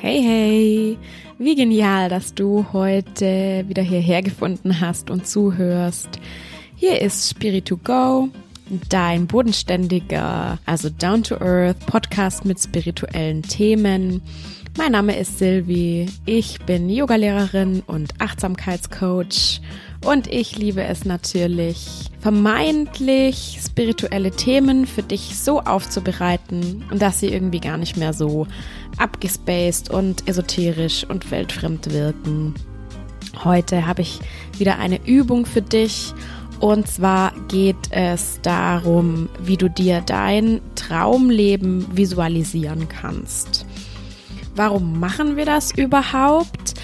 Hey, hey, wie genial, dass du heute wieder hierher gefunden hast und zuhörst. Hier ist Spirit to Go, dein bodenständiger, also down to earth Podcast mit spirituellen Themen. Mein Name ist Silvi, ich bin Yogalehrerin und Achtsamkeitscoach und ich liebe es natürlich, vermeintlich spirituelle Themen für dich so aufzubereiten, dass sie irgendwie gar nicht mehr so abgespaced und esoterisch und weltfremd wirken. Heute habe ich wieder eine Übung für dich und zwar geht es darum, wie du dir dein Traumleben visualisieren kannst. Warum machen wir das überhaupt?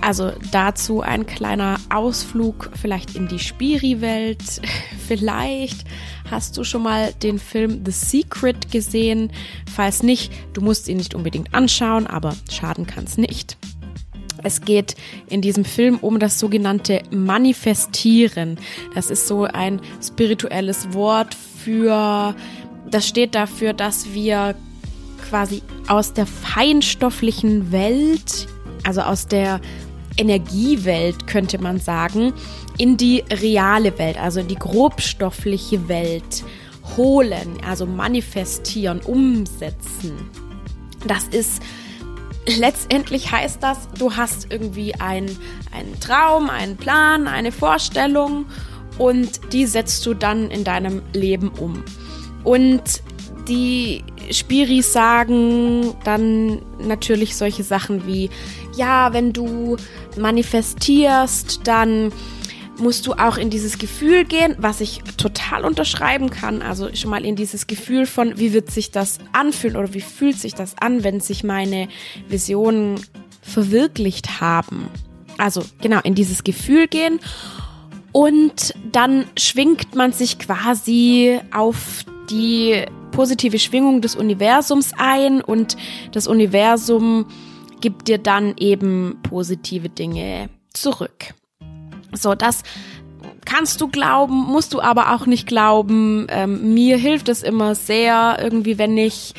Also dazu ein kleiner Ausflug vielleicht in die Spiri-Welt. Vielleicht hast du schon mal den Film The Secret gesehen. Falls nicht, du musst ihn nicht unbedingt anschauen, aber schaden kann es nicht. Es geht in diesem Film um das sogenannte Manifestieren. Das ist so ein spirituelles Wort für, das steht dafür, dass wir quasi aus der feinstofflichen Welt, also aus der Energiewelt, könnte man sagen, in die reale Welt, also in die grobstoffliche Welt holen, also manifestieren, umsetzen. Das ist letztendlich heißt das, du hast irgendwie einen, einen Traum, einen Plan, eine Vorstellung und die setzt du dann in deinem Leben um. Und die Spiris sagen dann natürlich solche Sachen wie, ja, wenn du manifestierst, dann musst du auch in dieses Gefühl gehen, was ich total unterschreiben kann. Also schon mal in dieses Gefühl von, wie wird sich das anfühlen oder wie fühlt sich das an, wenn sich meine Visionen verwirklicht haben. Also genau, in dieses Gefühl gehen. Und dann schwingt man sich quasi auf die positive Schwingung des Universums ein und das Universum gibt dir dann eben positive Dinge zurück. So, das kannst du glauben, musst du aber auch nicht glauben. Ähm, mir hilft es immer sehr, irgendwie, wenn ich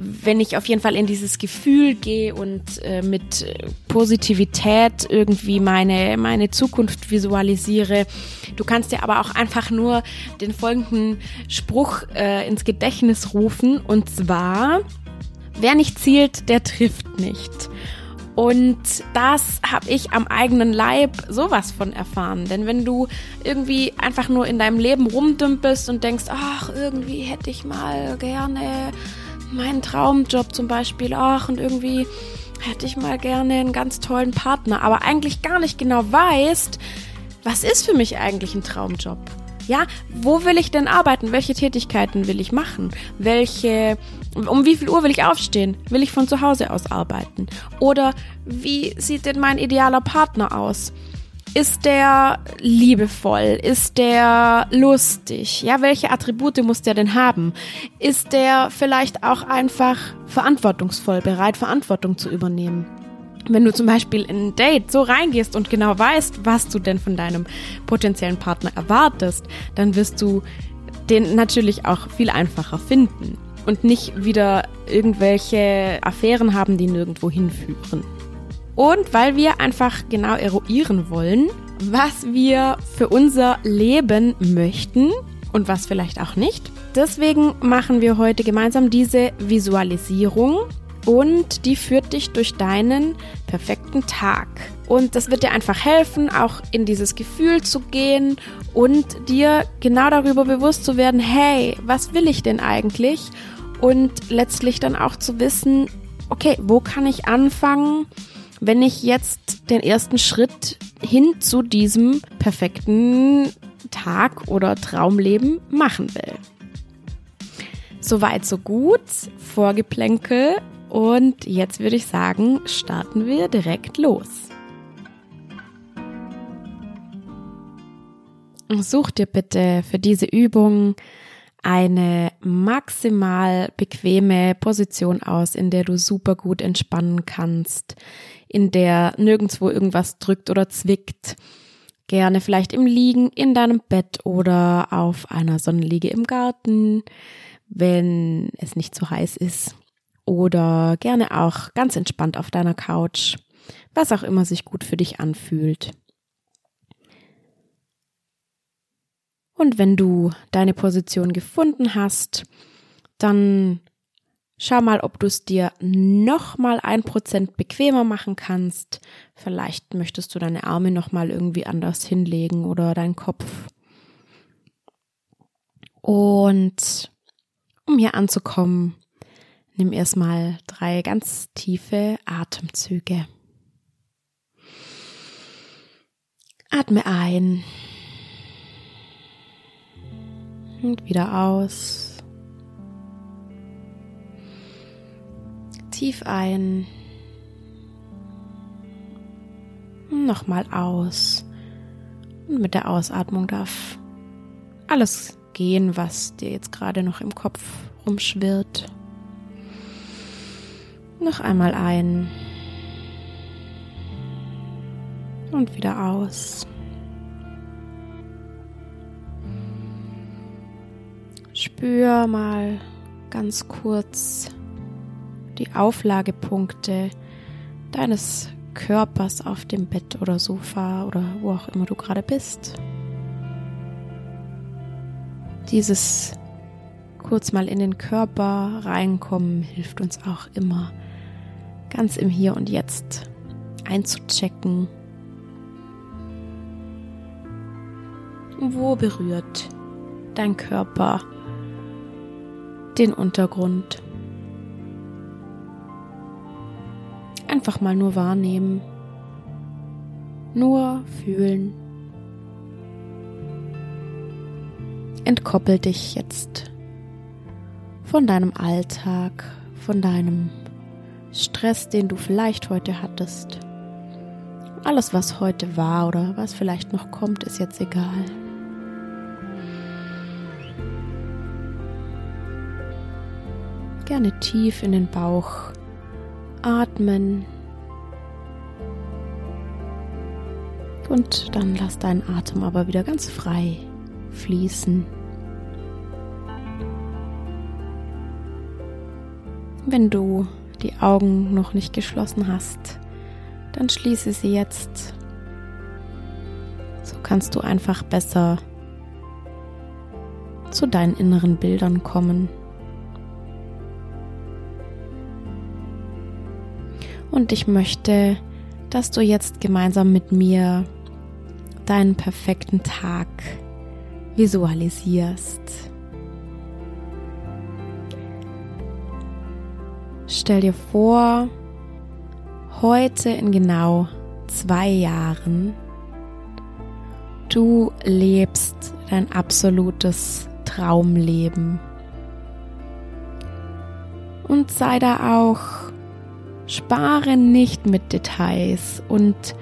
wenn ich auf jeden Fall in dieses Gefühl gehe und äh, mit Positivität irgendwie meine, meine Zukunft visualisiere. Du kannst dir aber auch einfach nur den folgenden Spruch äh, ins Gedächtnis rufen und zwar, wer nicht zielt, der trifft nicht. Und das habe ich am eigenen Leib sowas von erfahren. Denn wenn du irgendwie einfach nur in deinem Leben rumdümpelst und denkst, ach, irgendwie hätte ich mal gerne meinen Traumjob zum Beispiel, ach, und irgendwie hätte ich mal gerne einen ganz tollen Partner, aber eigentlich gar nicht genau weißt, was ist für mich eigentlich ein Traumjob? Ja, wo will ich denn arbeiten? Welche Tätigkeiten will ich machen? Welche, um wie viel Uhr will ich aufstehen? Will ich von zu Hause aus arbeiten? Oder wie sieht denn mein idealer Partner aus? Ist der liebevoll? Ist der lustig? Ja, welche Attribute muss der denn haben? Ist der vielleicht auch einfach verantwortungsvoll, bereit, Verantwortung zu übernehmen? Wenn du zum Beispiel in ein Date so reingehst und genau weißt, was du denn von deinem potenziellen Partner erwartest, dann wirst du den natürlich auch viel einfacher finden und nicht wieder irgendwelche Affären haben, die nirgendwo hinführen. Und weil wir einfach genau eruieren wollen, was wir für unser Leben möchten und was vielleicht auch nicht. Deswegen machen wir heute gemeinsam diese Visualisierung und die führt dich durch deinen perfekten Tag. Und das wird dir einfach helfen, auch in dieses Gefühl zu gehen und dir genau darüber bewusst zu werden, hey, was will ich denn eigentlich? Und letztlich dann auch zu wissen, okay, wo kann ich anfangen, wenn ich jetzt den ersten Schritt hin zu diesem perfekten Tag oder Traumleben machen will. Soweit, so gut. Vorgeplänkel. Und jetzt würde ich sagen, starten wir direkt los. Such dir bitte für diese Übung eine maximal bequeme Position aus, in der du super gut entspannen kannst, in der nirgendwo irgendwas drückt oder zwickt. Gerne vielleicht im Liegen in deinem Bett oder auf einer Sonnenliege im Garten, wenn es nicht zu heiß ist. Oder gerne auch ganz entspannt auf deiner Couch, was auch immer sich gut für dich anfühlt. Und wenn du deine Position gefunden hast, dann schau mal, ob du es dir noch mal ein Prozent bequemer machen kannst. Vielleicht möchtest du deine Arme noch mal irgendwie anders hinlegen oder deinen Kopf. Und um hier anzukommen, nimm erstmal drei ganz tiefe Atemzüge. Atme ein und wieder aus. Tief ein. Nochmal aus. Und mit der Ausatmung darf alles gehen, was dir jetzt gerade noch im Kopf rumschwirrt. Noch einmal ein. Und wieder aus. Spür mal ganz kurz die Auflagepunkte deines Körpers auf dem Bett oder Sofa oder wo auch immer du gerade bist. Dieses kurz mal in den Körper reinkommen hilft uns auch immer ganz im Hier und Jetzt einzuchecken. Wo berührt dein Körper den Untergrund. Einfach mal nur wahrnehmen, nur fühlen. Entkoppel dich jetzt von deinem Alltag, von deinem Stress, den du vielleicht heute hattest. Alles, was heute war oder was vielleicht noch kommt, ist jetzt egal. gerne tief in den Bauch atmen. Und dann lass deinen Atem aber wieder ganz frei fließen. Wenn du die Augen noch nicht geschlossen hast, dann schließe sie jetzt. So kannst du einfach besser zu deinen inneren Bildern kommen. Und ich möchte, dass du jetzt gemeinsam mit mir deinen perfekten Tag visualisierst. Stell dir vor, heute in genau zwei Jahren, du lebst dein absolutes Traumleben. Und sei da auch Spare nicht mit Details und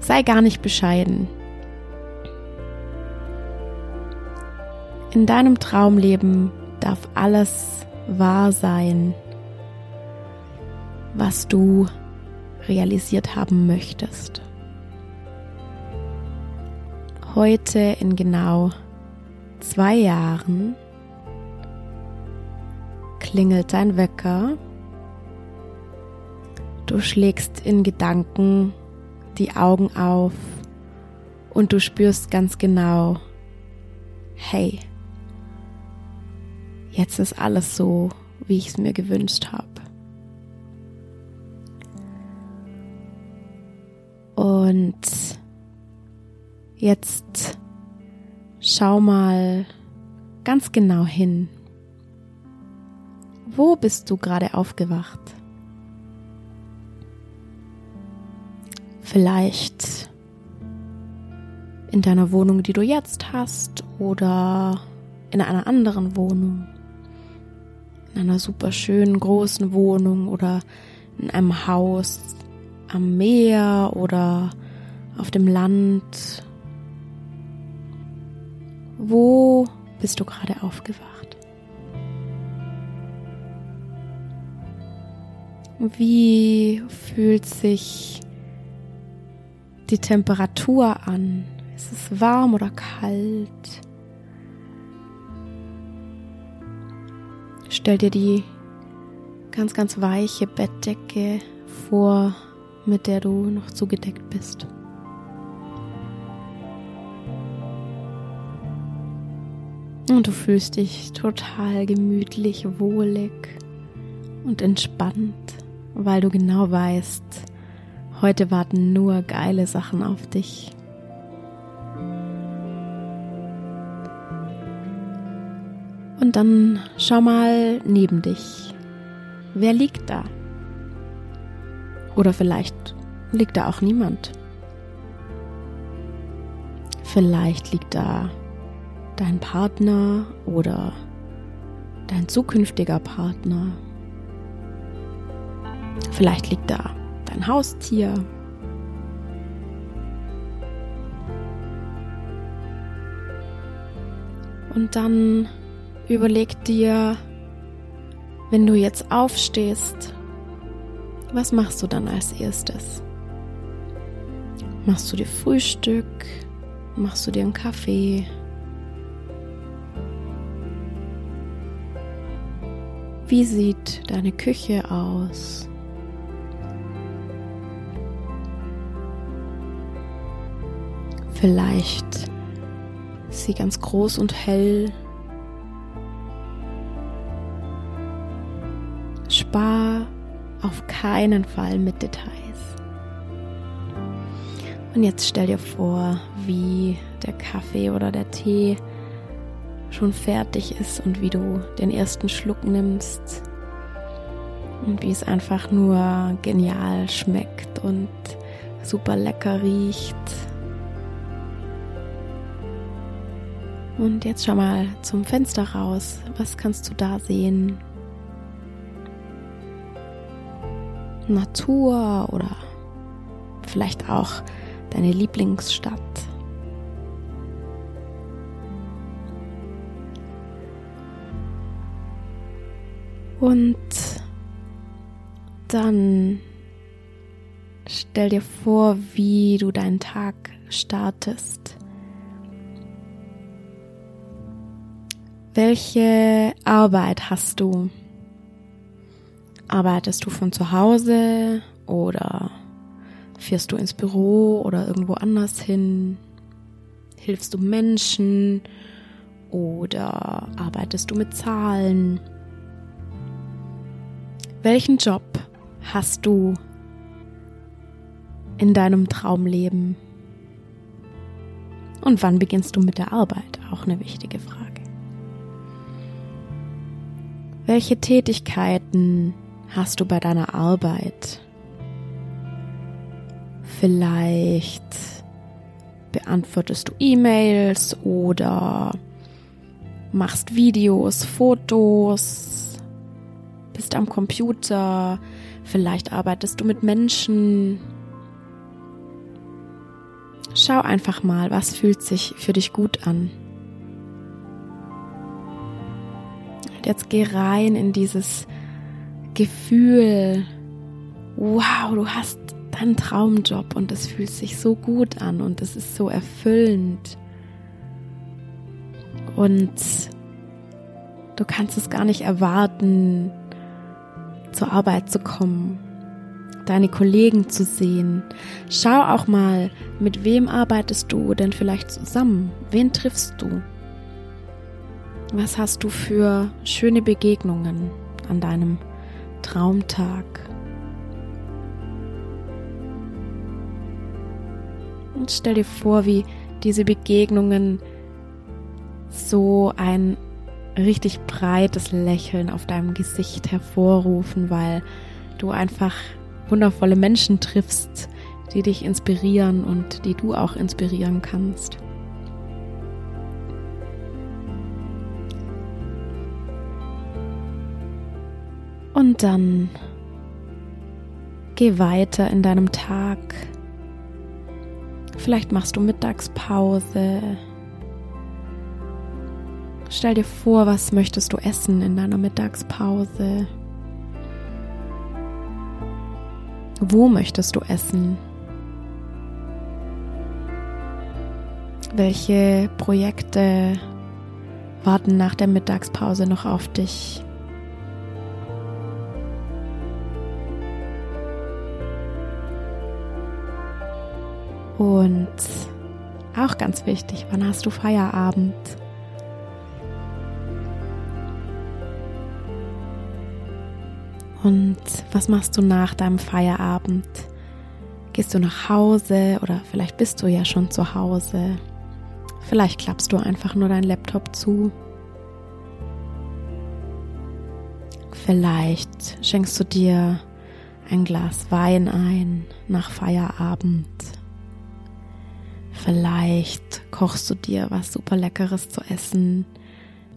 sei gar nicht bescheiden. In deinem Traumleben darf alles wahr sein, was du realisiert haben möchtest. Heute in genau zwei Jahren klingelt dein Wecker Du schlägst in Gedanken die Augen auf und du spürst ganz genau, hey, jetzt ist alles so, wie ich es mir gewünscht habe. Und jetzt schau mal ganz genau hin. Wo bist du gerade aufgewacht? Vielleicht in deiner Wohnung, die du jetzt hast, oder in einer anderen Wohnung. In einer super schönen großen Wohnung oder in einem Haus am Meer oder auf dem Land. Wo bist du gerade aufgewacht? Wie fühlt sich die Temperatur an. Ist es warm oder kalt? Stell dir die ganz, ganz weiche Bettdecke vor, mit der du noch zugedeckt bist. Und du fühlst dich total gemütlich, wohlig und entspannt, weil du genau weißt, heute warten nur geile Sachen auf dich. Und dann schau mal neben dich. Wer liegt da? Oder vielleicht liegt da auch niemand. Vielleicht liegt da dein Partner oder dein zukünftiger Partner. Vielleicht liegt da dein Haustier. Und dann überleg dir, wenn du jetzt aufstehst, was machst du dann als erstes? Machst du dir Frühstück? Machst du dir einen Kaffee? Wie sieht deine Küche aus? Vielleicht ist sie ganz groß und hell. Spar auf keinen Fall mit Details. Und jetzt stell dir vor, wie der Kaffee oder der Tee schon fertig ist und wie du den ersten Schluck nimmst und wie es einfach nur genial schmeckt und super lecker riecht. Und jetzt schau mal zum Fenster raus. Was kannst du da sehen? Natur oder vielleicht auch deine Lieblingsstadt. Und dann stell dir vor, wie du deinen Tag startest. Welche Arbeit hast du? Arbeitest du von zu Hause oder fährst du ins Büro oder irgendwo anders hin? Hilfst du Menschen oder arbeitest du mit Zahlen? Welchen Job hast du in deinem Traumleben? Und wann beginnst du mit der Arbeit? Auch eine wichtige Frage. Welche Tätigkeiten hast du bei deiner Arbeit? Vielleicht beantwortest du E-Mails oder machst Videos, Fotos, bist am Computer, vielleicht arbeitest du mit Menschen. Schau einfach mal, was fühlt sich für dich gut an. Und jetzt geh rein in dieses Gefühl, wow, du hast deinen Traumjob und es fühlt sich so gut an und es ist so erfüllend. Und du kannst es gar nicht erwarten, zur Arbeit zu kommen, deine Kollegen zu sehen. Schau auch mal, mit wem arbeitest du denn vielleicht zusammen? Wen triffst du? Was hast du für schöne Begegnungen an deinem Traumtag? Und stell dir vor, wie diese Begegnungen so ein richtig breites Lächeln auf deinem Gesicht hervorrufen, weil du einfach wundervolle Menschen triffst, die dich inspirieren und die du auch inspirieren kannst. Dann geh weiter in deinem Tag. Vielleicht machst du Mittagspause, Stell dir vor, was möchtest du essen in deiner Mittagspause? Wo möchtest du essen? Welche Projekte warten nach der Mittagspause noch auf dich? Und auch ganz wichtig, wann hast du Feierabend? Und was machst du nach deinem Feierabend? Gehst du nach Hause oder vielleicht bist du ja schon zu Hause? Vielleicht klappst du einfach nur deinen Laptop zu. Vielleicht schenkst du dir ein Glas Wein ein nach Feierabend. Vielleicht kochst du dir was super leckeres zu essen.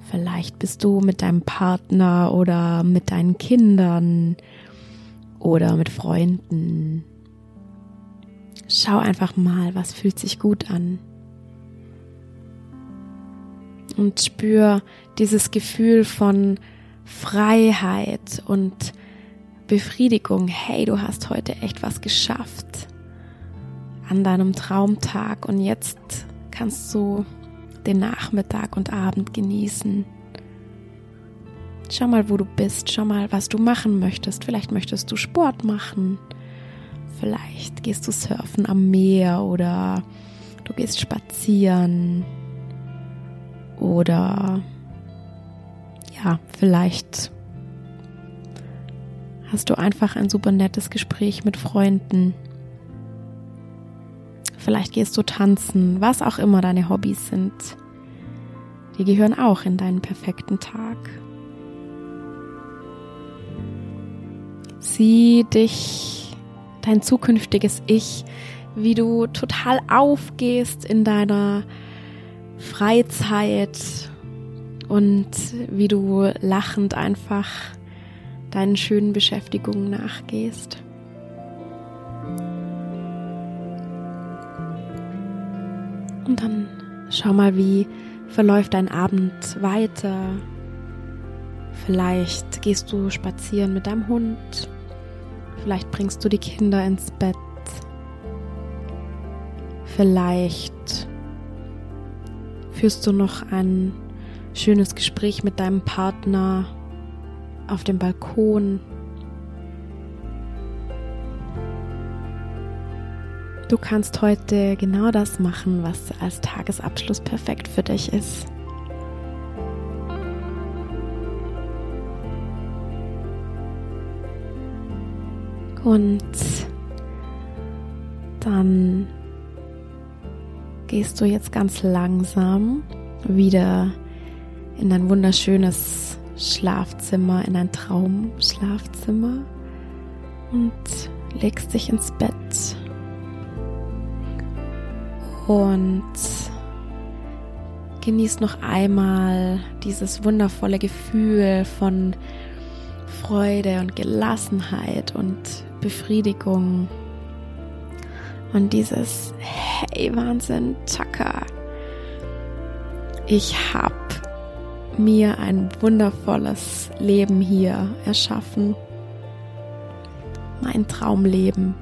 Vielleicht bist du mit deinem Partner oder mit deinen Kindern oder mit Freunden. Schau einfach mal, was fühlt sich gut an. Und spür dieses Gefühl von Freiheit und Befriedigung. Hey, du hast heute echt was geschafft an deinem Traumtag und jetzt kannst du den Nachmittag und Abend genießen. Schau mal, wo du bist, schau mal, was du machen möchtest. Vielleicht möchtest du Sport machen. Vielleicht gehst du surfen am Meer oder du gehst spazieren. Oder ja, vielleicht hast du einfach ein super nettes Gespräch mit Freunden. Vielleicht gehst du tanzen, was auch immer deine Hobbys sind. Die gehören auch in deinen perfekten Tag. Sieh dich, dein zukünftiges Ich, wie du total aufgehst in deiner Freizeit und wie du lachend einfach deinen schönen Beschäftigungen nachgehst. Und dann schau mal, wie verläuft dein Abend weiter. Vielleicht gehst du spazieren mit deinem Hund. Vielleicht bringst du die Kinder ins Bett. Vielleicht führst du noch ein schönes Gespräch mit deinem Partner auf dem Balkon. Du kannst heute genau das machen, was als Tagesabschluss perfekt für dich ist. Und dann gehst du jetzt ganz langsam wieder in dein wunderschönes Schlafzimmer, in dein Traumschlafzimmer und legst dich ins Bett. Und genießt noch einmal dieses wundervolle Gefühl von Freude und Gelassenheit und Befriedigung. Und dieses Hey Wahnsinn, Chaka. Ich habe mir ein wundervolles Leben hier erschaffen. Mein Traumleben.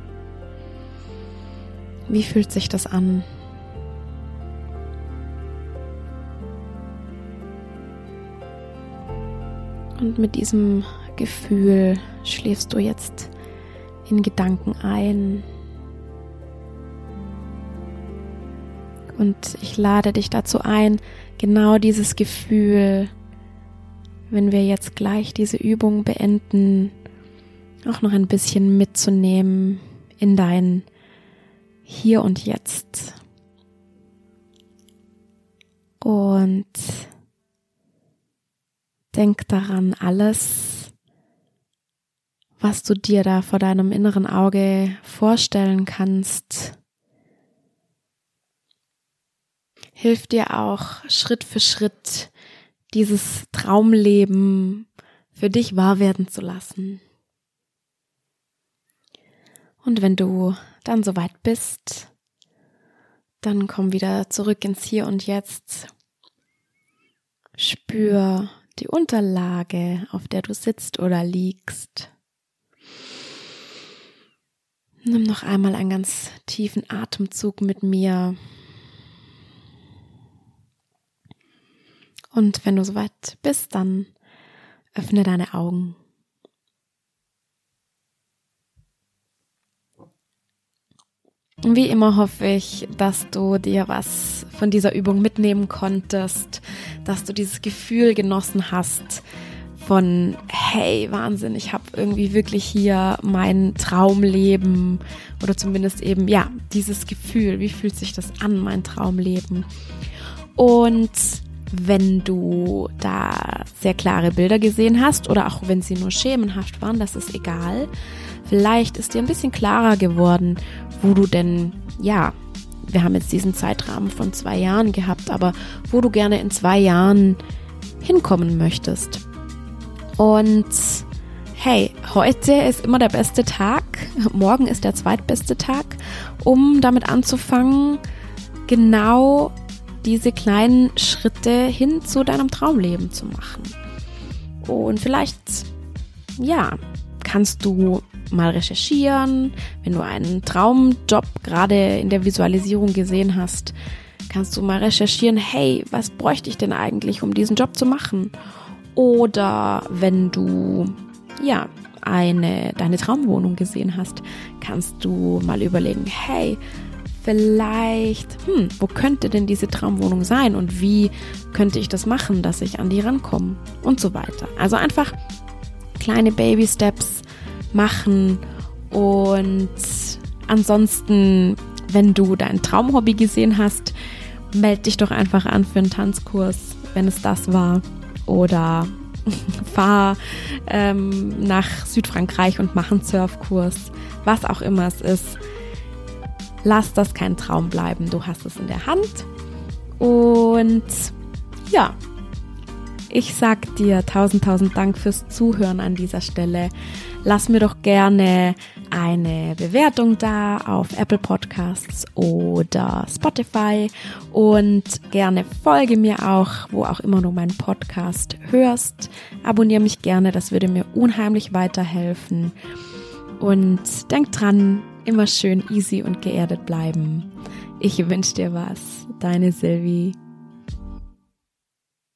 Wie fühlt sich das an? Und mit diesem Gefühl schläfst du jetzt in Gedanken ein. Und ich lade dich dazu ein, genau dieses Gefühl, wenn wir jetzt gleich diese Übung beenden, auch noch ein bisschen mitzunehmen in dein Hier und Jetzt. Und denk daran, alles, was du dir da vor deinem inneren Auge vorstellen kannst, hilft dir auch Schritt für Schritt dieses Traumleben für dich wahr werden zu lassen. Und wenn du dann soweit bist, dann komm wieder zurück ins Hier und Jetzt. Spür die Unterlage, auf der du sitzt oder liegst. Nimm noch einmal einen ganz tiefen Atemzug mit mir. Und wenn du soweit bist, dann öffne deine Augen. Wie immer hoffe ich, dass du dir was von dieser Übung mitnehmen konntest, dass du dieses Gefühl genossen hast von, hey, Wahnsinn, ich habe irgendwie wirklich hier mein Traumleben oder zumindest eben, ja, dieses Gefühl, wie fühlt sich das an, mein Traumleben. Und wenn du da sehr klare Bilder gesehen hast oder auch wenn sie nur schemenhaft waren, das ist egal. Vielleicht ist dir ein bisschen klarer geworden, wo du denn, ja, wir haben jetzt diesen Zeitrahmen von zwei Jahren gehabt, aber wo du gerne in zwei Jahren hinkommen möchtest. Und hey, heute ist immer der beste Tag, morgen ist der zweitbeste Tag, um damit anzufangen, genau diese kleinen Schritte hin zu deinem Traumleben zu machen. Und vielleicht, ja, kannst du mal recherchieren, wenn du einen Traumjob gerade in der Visualisierung gesehen hast, kannst du mal recherchieren, hey, was bräuchte ich denn eigentlich, um diesen Job zu machen? Oder wenn du, ja, eine, deine Traumwohnung gesehen hast, kannst du mal überlegen, hey, vielleicht, hm, wo könnte denn diese Traumwohnung sein und wie könnte ich das machen, dass ich an die rankomme und so weiter. Also einfach kleine Baby Steps machen und ansonsten, wenn du dein Traumhobby gesehen hast, melde dich doch einfach an für einen Tanzkurs, wenn es das war oder fahr ähm, nach Südfrankreich und mach einen Surfkurs, was auch immer es ist lass das kein Traum bleiben. Du hast es in der Hand. Und ja, ich sag dir tausend, tausend Dank fürs Zuhören an dieser Stelle. Lass mir doch gerne eine Bewertung da auf Apple Podcasts oder Spotify und gerne folge mir auch, wo auch immer du meinen Podcast hörst. Abonniere mich gerne, das würde mir unheimlich weiterhelfen. Und denk dran, immer schön easy und geerdet bleiben. Ich wünsche dir was. Deine Sylvie.